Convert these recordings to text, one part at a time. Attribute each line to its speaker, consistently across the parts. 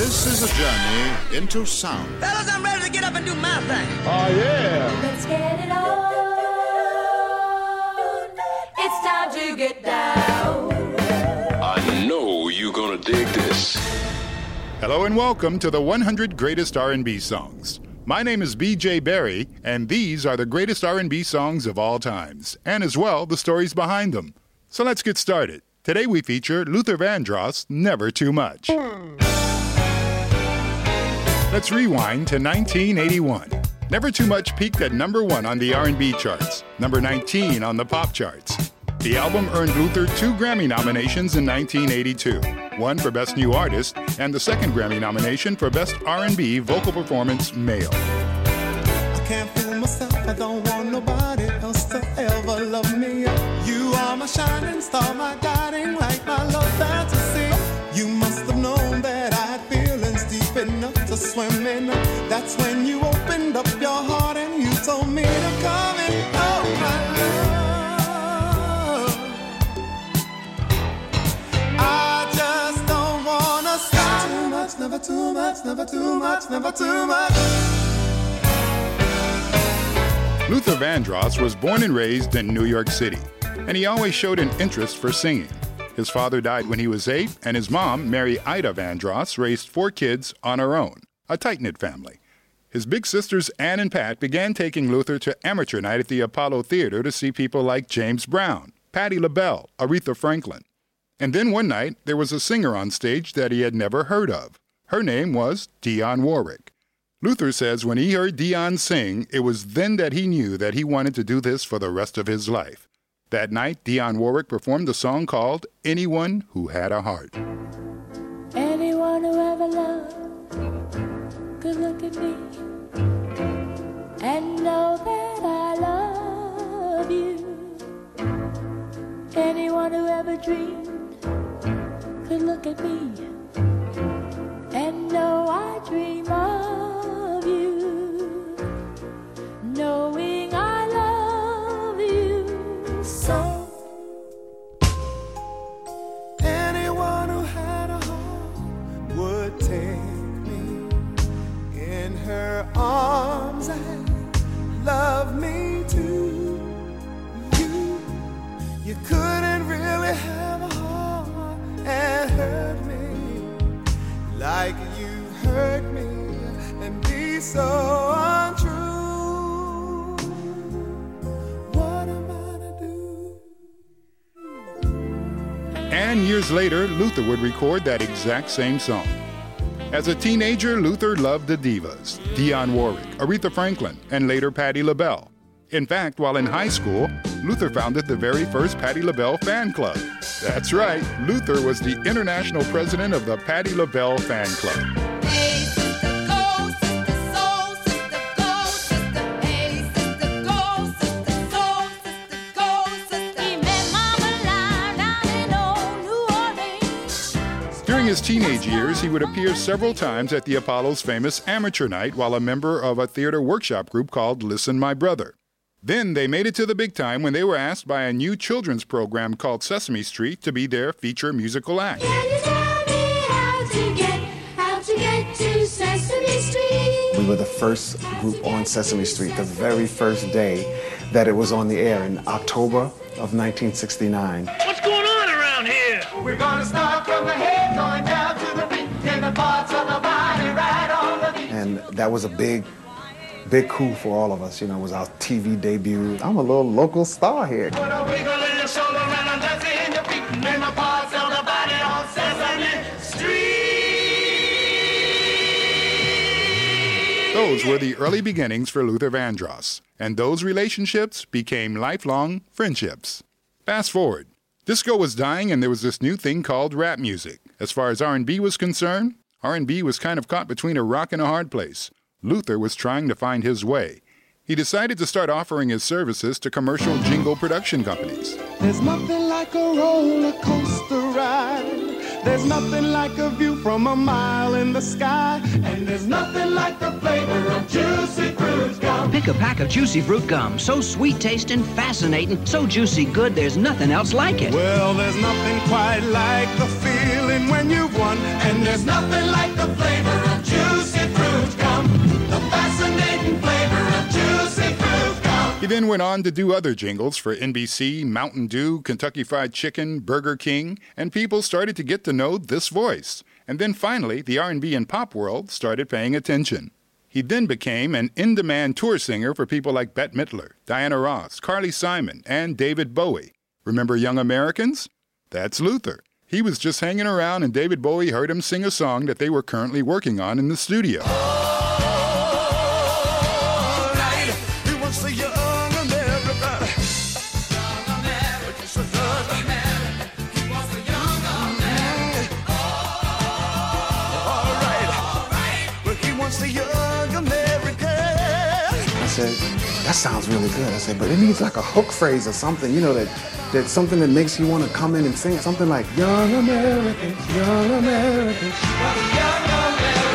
Speaker 1: This is a journey into sound.
Speaker 2: Fellas, I'm ready to get up and do my thing. Oh yeah!
Speaker 3: Let's get it on. It's time to get down.
Speaker 4: I know you're gonna dig this.
Speaker 1: Hello and welcome to the 100 Greatest R&B Songs. My name is BJ Berry, and these are the greatest R&B songs of all times, and as well the stories behind them. So let's get started. Today we feature Luther Vandross' Never Too Much. Let's rewind to 1981. Never Too Much peaked at number 1 on the R&B charts, number 19 on the pop charts. The album earned Luther two Grammy nominations in 1982, one for Best New Artist and the second Grammy nomination for Best R&B Vocal Performance Male.
Speaker 5: I can't fool myself. I don't want nobody else to ever love me. You are my shining star, my guiding light, my love fantasy. You must have known that I enough to swim. That's when you opened up your heart and you told me to come in. Oh, my love. Never too much, never too much, never too much.
Speaker 1: Luther Vandross was born and raised in New York City, and he always showed an interest for singing. His father died when he was eight, and his mom, Mary Ida Vandross, raised four kids on her own, a tight knit family. His big sisters Ann and Pat began taking Luther to amateur night at the Apollo Theater to see people like James Brown, Patti LaBelle, Aretha Franklin. And then one night, there was a singer on stage that he had never heard of. Her name was Dionne Warwick. Luther says when he heard Dionne sing, it was then that he knew that he wanted to do this for the rest of his life. That night, Dionne Warwick performed a song called Anyone Who Had a Heart.
Speaker 3: Anyone who ever dreamed could look at me and know I
Speaker 1: years later, Luther would record that exact same song. As a teenager, Luther loved the divas Dionne Warwick, Aretha Franklin, and later Patti LaBelle. In fact, while in high school, Luther founded the very first Patti LaBelle fan club. That's right, Luther was the international president of the Patti LaBelle fan club. His teenage years, he would appear several times at the Apollo's famous amateur night while a member of a theater workshop group called Listen My Brother. Then they made it to the big time when they were asked by a new children's program called Sesame Street to be their feature musical act.
Speaker 3: Can you tell me how to get, how to get to Sesame Street?
Speaker 6: We were the first group on Sesame Street, the very first day that it was on the air in October of 1969.
Speaker 5: We're gonna start from the head, going down to the feet, different parts of the body, right on the beat.
Speaker 6: And that was a big, big coup for all of us. You know, it was our TV debut. I'm a little local star here.
Speaker 5: Put a wiggle in your shoulder and a dance in your feet, different parts of the body on Sesame Street.
Speaker 1: Those were the early beginnings for Luther Vandross, and those relationships became lifelong friendships. Fast forward. Disco was dying and there was this new thing called rap music. As far as R&B was concerned, R&B was kind of caught between a rock and a hard place. Luther was trying to find his way. He decided to start offering his services to commercial jingle production companies.
Speaker 5: There's nothing like a roller coaster ride. There's nothing like a view from a mile in the sky. And there's nothing like the flavor of juicy fruit gum.
Speaker 7: Pick a pack of juicy fruit gum. So sweet tasting, fascinating, so juicy good, there's nothing else like it.
Speaker 5: Well, there's nothing quite like the feeling when you've won. And there's nothing like the flavor
Speaker 1: then went on to do other jingles for NBC, Mountain Dew, Kentucky Fried Chicken, Burger King, and people started to get to know this voice. And then finally, the R&B and pop world started paying attention. He then became an in-demand tour singer for people like Bette Midler, Diana Ross, Carly Simon, and David Bowie. Remember Young Americans? That's Luther. He was just hanging around and David Bowie heard him sing a song that they were currently working on in the studio.
Speaker 6: That sounds really good. I said, but it needs like a hook phrase or something, you know, that that's something that makes you want to come in and sing. Something like Young Americans, Young Americans. Young Americans.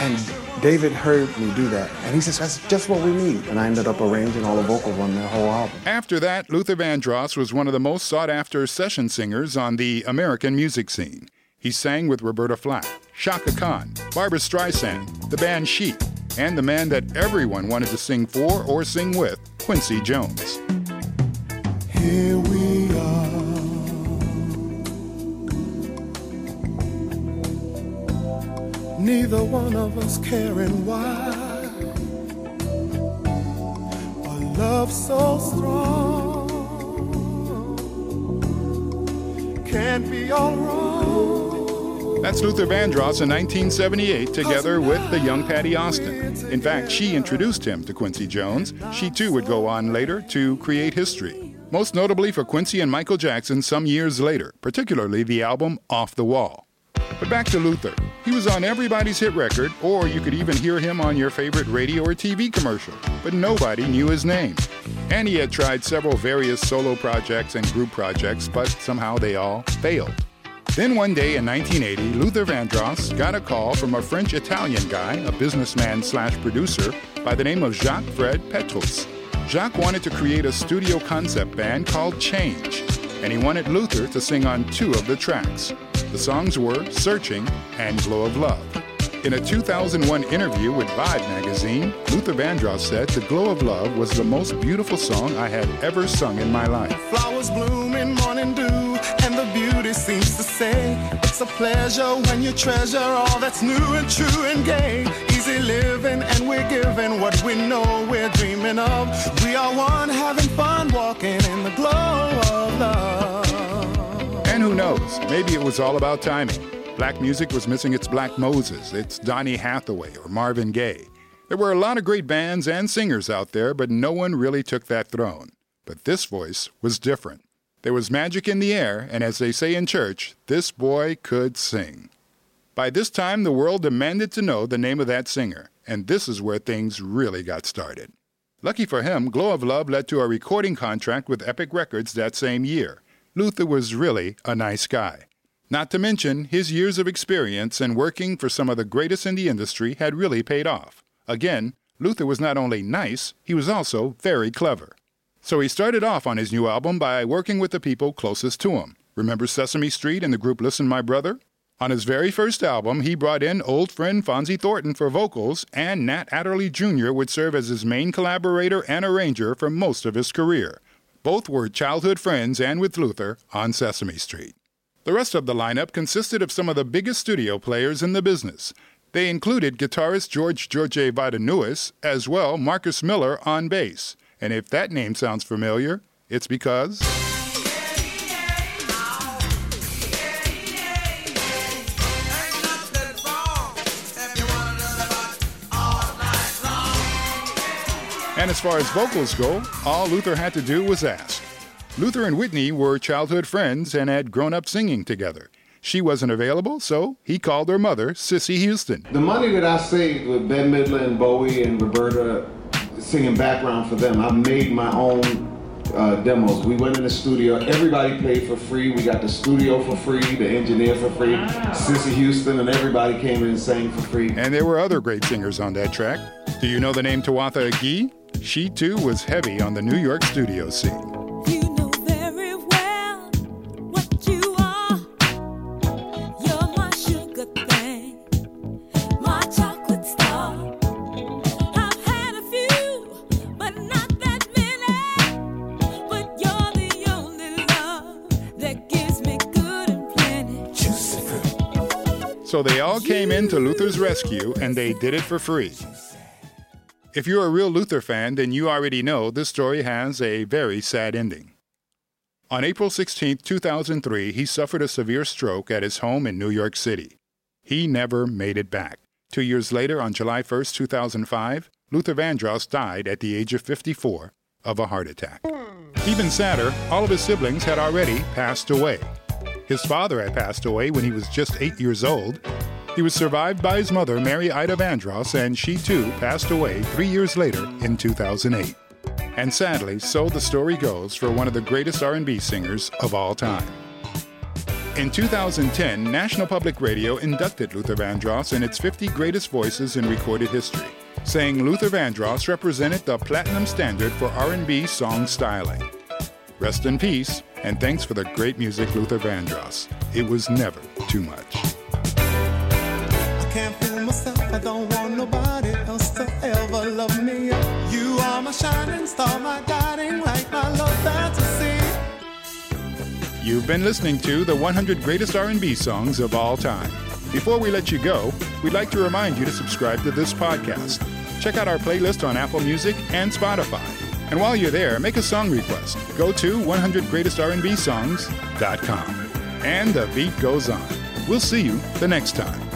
Speaker 6: And David heard me do that. And he says, that's just what we need. And I ended up arranging all the vocals on that whole album.
Speaker 1: After that, Luther Vandross was one of the most sought after session singers on the American music scene. He sang with Roberta Flack, Chaka Khan, Barbra Streisand, the band Chic, and the man that everyone wanted to sing for or sing with, Quincy Jones.
Speaker 5: Here we are. Neither one of us caring why. A love so strong can't be all wrong.
Speaker 1: That's Luther Vandross in 1978, together with the young Patti Austin. In fact, she introduced him to Quincy Jones. She too would go on later to create history, most notably for Quincy and Michael Jackson some years later, particularly the album Off the Wall. But back to Luther. He was on everybody's hit record, or you could even hear him on your favorite radio or TV commercial, but nobody knew his name. And he had tried several various solo projects and group projects, but somehow they all failed. Then one day in 1980, Luther Vandross got a call from a French Italian guy, a businessman slash producer, by the name of Jacques Fred Petrus. Jacques wanted to create a studio concept band called Change, and he wanted Luther to sing on two of the tracks. The songs were Searching and Glow of Love. In a 2001 interview with Vibe magazine, Luther Vandross said The Glow of Love was the most beautiful song I had ever sung in my life.
Speaker 5: Flowers bloom in morning dew, and the beauty seems say it's a pleasure when you treasure all that's new and true and gay. Easy living, and we're giving what we know we're dreaming of. We are one, having fun, walking in the glow of love.
Speaker 1: And who knows, maybe it was all about timing. Black music was missing its Black Moses, its Donny Hathaway or Marvin Gaye. There were a lot of great bands and singers out there, but no one really took that throne. But this voice was different. There was magic in the air, and as they say in church, this boy could sing. By this time, the world demanded to know the name of that singer, and this is where things really got started. Lucky for him, Glow of Love led to a recording contract with Epic Records that same year. Luther was really a nice guy. Not to mention, his years of experience and working for some of the greatest in the industry had really paid off. Again, Luther was not only nice, he was also very clever. So he started off on his new album by working with the people closest to him. Remember Sesame Street and the group Listen My Brother? On his very first album, he brought in old friend Fonzi Thornton for vocals, and Nat Adderley Jr. would serve as his main collaborator and arranger for most of his career. Both were childhood friends and with Luther on Sesame Street. The rest of the lineup consisted of some of the biggest studio players in the business. They included guitarist George George Wadenius, as well Marcus Miller on bass. And if that name sounds familiar, it's because. And As far as vocals go, all Luther had to do was ask. Luther and Whitney were childhood friends and had grown up singing together. She wasn't available, so he called her mother, Cissy Houston.
Speaker 6: The money that I saved with Bette Midler and Bowie and Roberta singing background for them, I made my own uh, demos. We went in the studio. Everybody paid for free. We got the studio for free, the engineer for free, Cissy Houston, and everybody came in and sang for free.
Speaker 1: And there were other great singers on that track. Do you know the name Tawatha Agee? She too was heavy on the New York studio scene. So they all came in to Luther's rescue and they did it for free. If you're a real Luther fan, then you already know this story has a very sad ending. On April 16, 2003, he suffered a severe stroke at his home in New York City. He never made it back. Two years later, on July 1, 2005, Luther Vandross died at the age of 54 of a heart attack. Even sadder, all of his siblings had already passed away. His father had passed away when he was just eight years old. He was survived by his mother, Mary Ida Vandross, and she too passed away three years later in 2008. And sadly, so the story goes for one of the greatest R&B singers of all time. In 2010, National Public Radio inducted Luther Vandross in its 50 greatest voices in recorded history, saying Luther Vandross represented the platinum standard for R&B song styling. Rest in peace, and thanks for the great music, Luther Vandross. It was never too much.
Speaker 5: I can't fool myself, I don't want nobody else to ever love me. You are my shining star, my guiding light, my love fantasy.
Speaker 1: You've been listening to the 100 greatest R&B songs of all time. Before we let you go, we'd like to remind you to subscribe to this podcast. Check out our playlist on Apple Music and Spotify. And while you're there, make a song request. Go to 100greatestrnbsongs.com. And the beat goes on. We'll see you the next time.